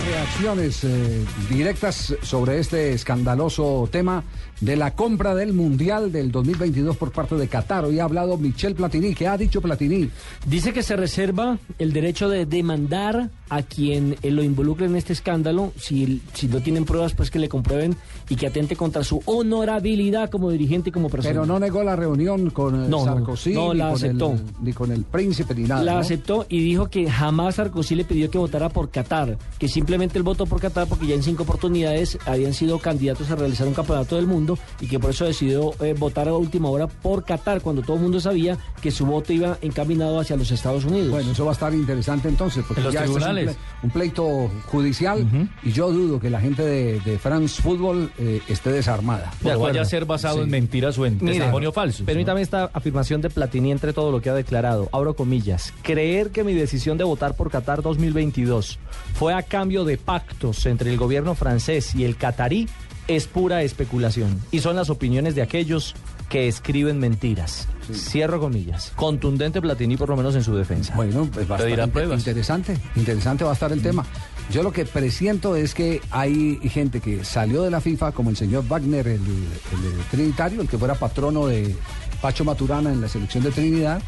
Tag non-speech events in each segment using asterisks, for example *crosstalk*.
reacciones eh, directas sobre este escandaloso tema de la compra del Mundial del 2022 por parte de Qatar. Hoy ha hablado Michel Platini. ¿Qué ha dicho Platini? Dice que se reserva el derecho de demandar a quien eh, lo involucre en este escándalo, si, si no tienen pruebas, pues que le comprueben y que atente contra su honorabilidad como dirigente y como persona. Pero no negó la reunión con eh, No, Sarkozy, no ni, la con aceptó. El, ni con el príncipe, ni nada. La ¿no? aceptó y dijo que jamás Sarkozy le pidió que votara por Qatar, que simplemente él votó por Qatar porque ya en cinco oportunidades habían sido candidatos a realizar un campeonato del mundo y que por eso decidió eh, votar a última hora por Qatar, cuando todo el mundo sabía que su voto iba encaminado hacia los Estados Unidos. Bueno, eso va a estar interesante entonces, porque En los ya es un tribunales. Un, pleito judicial y yo dudo que la gente de, de France Football eh, esté desarmada. Pero vaya a ser basado Sí. en mentiras o en testimonio falso. Permítame esta afirmación de Platini entre todo lo que ha declarado. Abro comillas. Creer que mi decisión de votar por Qatar 2022 fue a cambio de pactos entre el gobierno francés y el catarí es pura especulación. Y son las opiniones de aquellos que escriben mentiras. Cierro comillas. Contundente Platini por lo menos en su defensa. Bueno, pues va a estar pruebas. interesante, interesante va a estar el tema. Yo lo que presiento es que hay gente que salió de la FIFA, como el señor Wagner, el, el trinitario, el que fuera patrono de Pacho Maturana en la selección de Trinidad,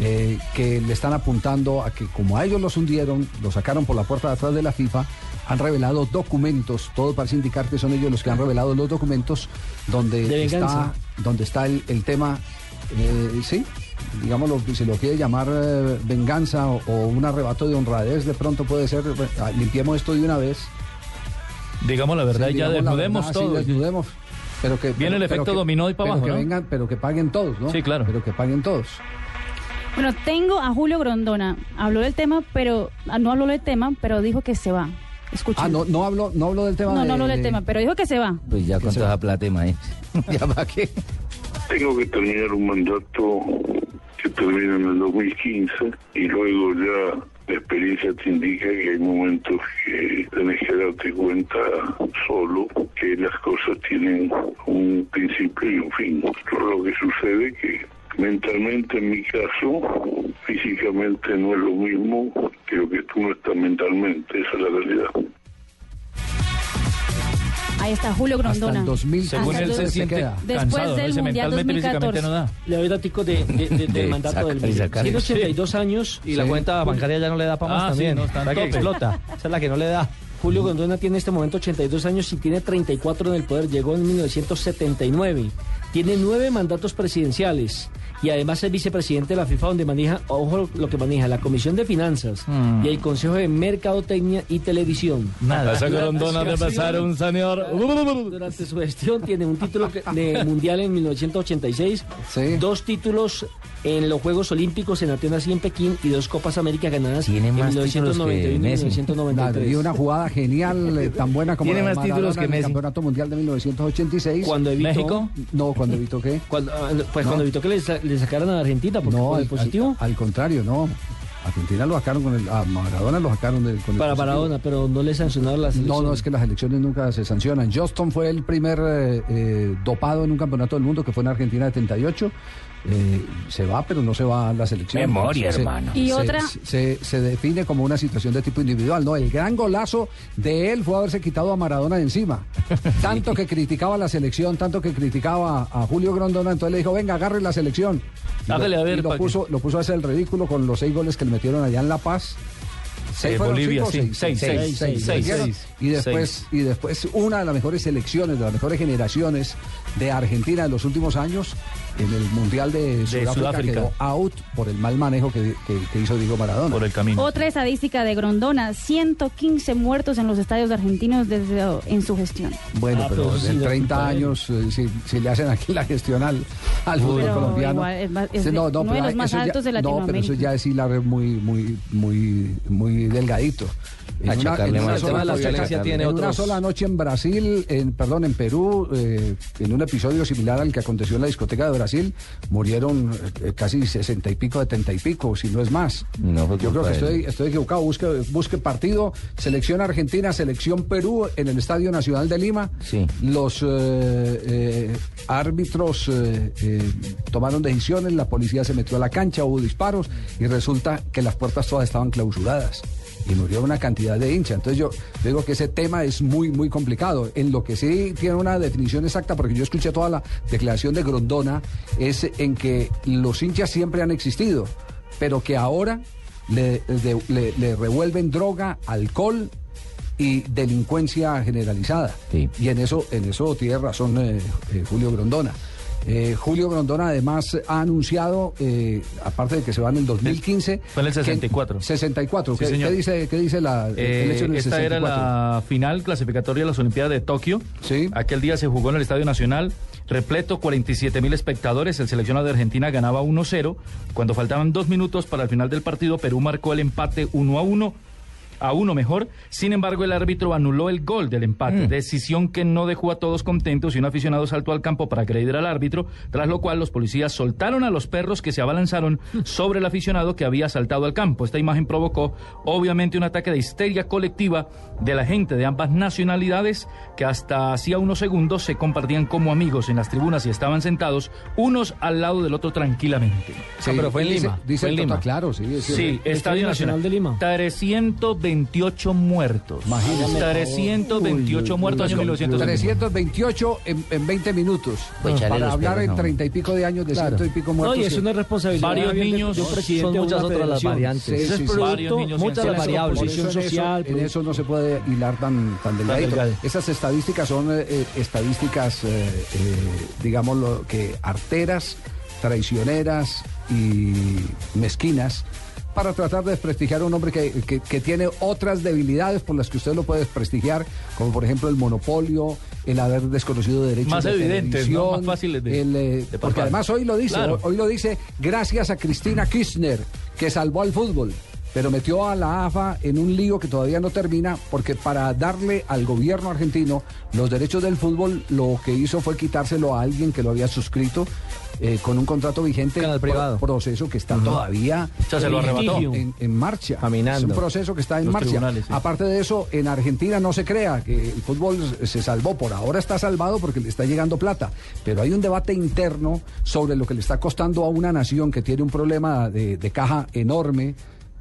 eh, que le están apuntando a que como a ellos los hundieron, los sacaron por la puerta de atrás de la FIFA, han revelado documentos, todo parece indicar que son ellos los que han revelado los documentos donde De está, donde está el, el tema, eh, sí, digamos, lo, si lo quiere llamar eh, venganza o, o un arrebato de honradez, de pronto puede ser, ah, limpiemos esto de una vez. Digamos la verdad, Sí, ya digamos desnudemos verdad, sí, todo. desnudemos. Pero que, Viene el pero efecto que- dominó y pa' pero abajo, que ¿no? vengan, pero que paguen todos, ¿no? Sí, claro. Pero que paguen todos. Bueno, tengo a Julio Grondona. Habló del tema, pero ah, no habló del tema, pero dijo que se va. Escucha. Ah, no, no hablo, no hablo del tema. no, de- no habló del de- tema, pero dijo que se va. Pues ya con toda esa plata, maestro. *laughs* ¿Ya para qué? Tengo que terminar un mandato que termina en el 2015 y luego ya la experiencia te indica que hay momentos que tenés que darte cuenta solo que las cosas tienen un principio y un fin. Lo que sucede que mentalmente en mi caso, físicamente no es lo mismo que lo que tú no estás mentalmente, esa es la realidad. Ahí está Julio Hasta Grondona. el 2000. Según Hasta él se el- siente queda. Después cansado, ¿no? del Ese Mundial mentalmente, físicamente 2014. no da. Le doy daticos de, de- de- del *laughs* De mandato del sacar. Tiene 82 años Y la Sí. cuenta bancaria ya no le da para más Ah, sí, también. no, está en La que explota. Esa es la que no le da. Julio Grondona tiene en este momento 82 años y tiene 34 en el poder. Llegó en 1979. Tiene nueve mandatos presidenciales y además es vicepresidente de la FIFA donde maneja, ojo lo que maneja, la Comisión de Finanzas Mm. y el Consejo de Mercadotecnia y Televisión. Nada. Esa grondona de pasar un señor. Durante su gestión tiene un título que- de *laughs* mundial en 1986, Sí. dos títulos en los Juegos Olímpicos en Atenas y en Pekín y dos Copas América ganadas Tiene en más títulos que 1991 y Messi. 1993. Y una jugada genial, *laughs* eh, tan buena como Tiene la de más títulos que en el Messi. Campeonato Mundial de 1986. Cuando evitó, México. No, cuando evitó qué. Cuando, ah, pues No. cuando evitó que le, sa- le sacaran a Argentina porque No, por al, el positivo al- al contrario, no. Argentina lo sacaron con el. A Maradona lo sacaron del- con el. para. Maradona, pero no le sancionaron la No, selección. no, es que las elecciones nunca se sancionan. Johnston fue el primer eh, eh, dopado en un campeonato del mundo que fue en Argentina de 78. Eh, se va, pero no se va a la selección. Memoria, Se- hermano. Y se- otra- Se, se define como una situación de tipo individual. No, el gran golazo de él fue haberse quitado a Maradona de encima. *laughs* Tanto que criticaba la selección, tanto que criticaba a Julio Grondona, entonces le dijo, venga, agarre la selección. Hágale a ver, lo, puso, lo puso a hacer el ridículo con los seis goles que le metieron allá en La Paz. Eh, fueron, Bolivia, cinco sí. Seis, seis, seis, seis, seis. Y después, y después una de las mejores selecciones, de las mejores generaciones de Argentina en los últimos años, en el Mundial de Sudáfrica, Sudáfrica. quedó out por el mal manejo que, que- que hizo Diego Maradona. Por el camino. Otra estadística de Grondona, 115 muertos en los estadios argentinos desde en su gestión. Bueno, Ah, pero sí en no es 30 culpa de él. años, eh, si, si le hacen aquí la gestión al, al fútbol Pero colombiano. igual es más- es Sí, de- uno de pero los más eso ya- altos de No, pero eso ya es hilar muy, muy, muy, muy delgadito. En más sola- de tiene en una sola noche en Brasil, en, perdón, en Perú, eh, en un episodio similar al que aconteció en la discoteca de Brasil, murieron eh, casi sesenta y pico, setenta y pico, si no es más. No Yo creo que estoy, estoy equivocado. Busque, busque partido, selección Argentina, selección Perú en el Estadio Nacional de Lima. Sí. Los eh, eh, árbitros tomaron decisiones, la policía se metió a la cancha, hubo disparos y resulta que las puertas todas estaban clausuradas. y murió una cantidad de hinchas. Entonces yo digo que ese tema es muy, muy complicado. En lo que sí tiene una definición exacta, porque yo escuché toda la declaración de Grondona, es en que los hinchas siempre han existido, pero que ahora le, de- le- le revuelven droga, alcohol y delincuencia generalizada. Sí. Y en eso, en eso tiene razón eh, eh, Julio Grondona. Eh, Julio Grondona además ha anunciado, eh, aparte de que se va en el 2015... Fue en el que- 64. 64. Sí, ¿Qué, señor. qué dice, qué dice la Eh, el hecho en el esta era 64? la final clasificatoria de las Olimpiadas de Tokio. Sí. Aquel día se jugó en el Estadio Nacional, repleto, 47 mil espectadores. El seleccionado de Argentina ganaba 1-0. Cuando faltaban dos minutos para el final del partido, Perú marcó el empate 1 a 1. A uno mejor. Sin embargo, el árbitro anuló el gol del empate. Decisión que no dejó a todos contentos y un aficionado saltó al campo para agredir al árbitro, tras lo cual los policías soltaron a los perros que se abalanzaron sobre el aficionado que había saltado al campo. Esta imagen provocó, obviamente, un ataque de histeria colectiva de la gente de ambas nacionalidades que hasta hacía unos segundos se compartían como amigos en las tribunas y estaban sentados unos al lado del otro tranquilamente. Sí, Ah, pero fue en Lima, Dice fue el en Lima. claro, sí. Sí. Estadio Nacional de Lima. 328 muertos. Imagínese. 328 muertos año 1900. 328 en, en 20 minutos. Pues para hablar en no. treinta y pico de años de ciento y pico No, muertos. y es una responsabilidad Varios niños, son muchas otras las variantes. Sí, es sí. Varios producto, niños muchas las variables, en eso- social. en eso no se puede hilar tan, tan delgadito. delgado. Esas estadísticas son eh, eh, estadísticas, eh, eh, digamos, lo que arteras, traicioneras y mezquinas para tratar de desprestigiar a un hombre que, que- que tiene otras debilidades por las que usted lo puede desprestigiar, como por ejemplo el monopolio, el haber desconocido derechos Más de evidentes, ¿no? Más fáciles de- el, eh, de porque además hoy lo dice, Claro. hoy lo dice gracias a Cristina Kirchner, que salvó al fútbol, pero metió a la AFA en un lío que todavía no termina, porque para darle al gobierno argentino los derechos del fútbol, lo que hizo fue quitárselo a alguien que lo había suscrito. eh, con un contrato vigente, Canal privado. pro- proceso que está todavía O sea, se lo arrebató. en, en marcha. Caminando. Es un proceso que está en Los marcha. sí. Aparte de eso, en Argentina no se crea que el fútbol se salvó. Por ahora está salvado porque le está llegando plata. Pero hay un debate interno sobre lo que le está costando a una nación que tiene un problema de, de caja enorme.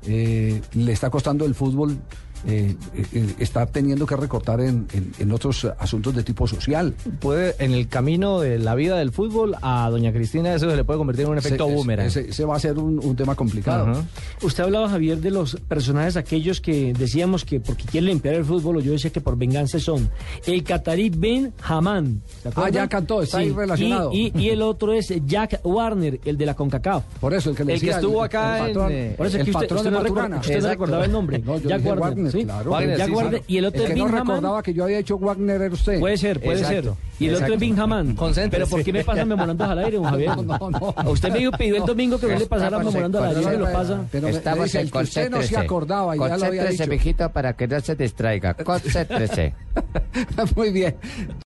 Eh, le está costando el fútbol. Eh, eh, está teniendo que recortar en, en- en otros asuntos de tipo social. Puede, en el camino de la vida del fútbol, a doña Cristina eso se le puede convertir en un efecto Ese- boomerang. Ese, ese va a ser un, un tema complicado. Usted hablaba, Javier, de los personajes aquellos que decíamos que porque quieren limpiar el fútbol, o yo decía que por venganza son. El catarí Ben Haman. ¿se? Ah, ya cantó, está ahí relacionado. Y, y- y el otro es Jack Warner, el de la CONCACAF. Por eso el que le El que estuvo acá en, eh, Por eso el que usted, patrón usted de no, recordaba el nombre. No, yo Jack dije Warner, Wagner, ¿sí? claro. Wagner, Jack sí, Warner. sí. Y el otro El es que no Ben Haman. recordaba que yo había hecho Wagner era usted. Puede ser, puede Exacto. ser. Y el otro es. Concéntrese. Pero ¿por qué me pasan memorandos al aire, don *laughs* Javier? No, no, no. Usted me pidió el domingo que no le pasara en memorando al aire y me lo pasa. Pero Estamos dice, en usted no se acordaba y ya lo había Concéntrese, dicho. mijito, para que no se distraiga. *laughs* Concéntrese. Muy bien.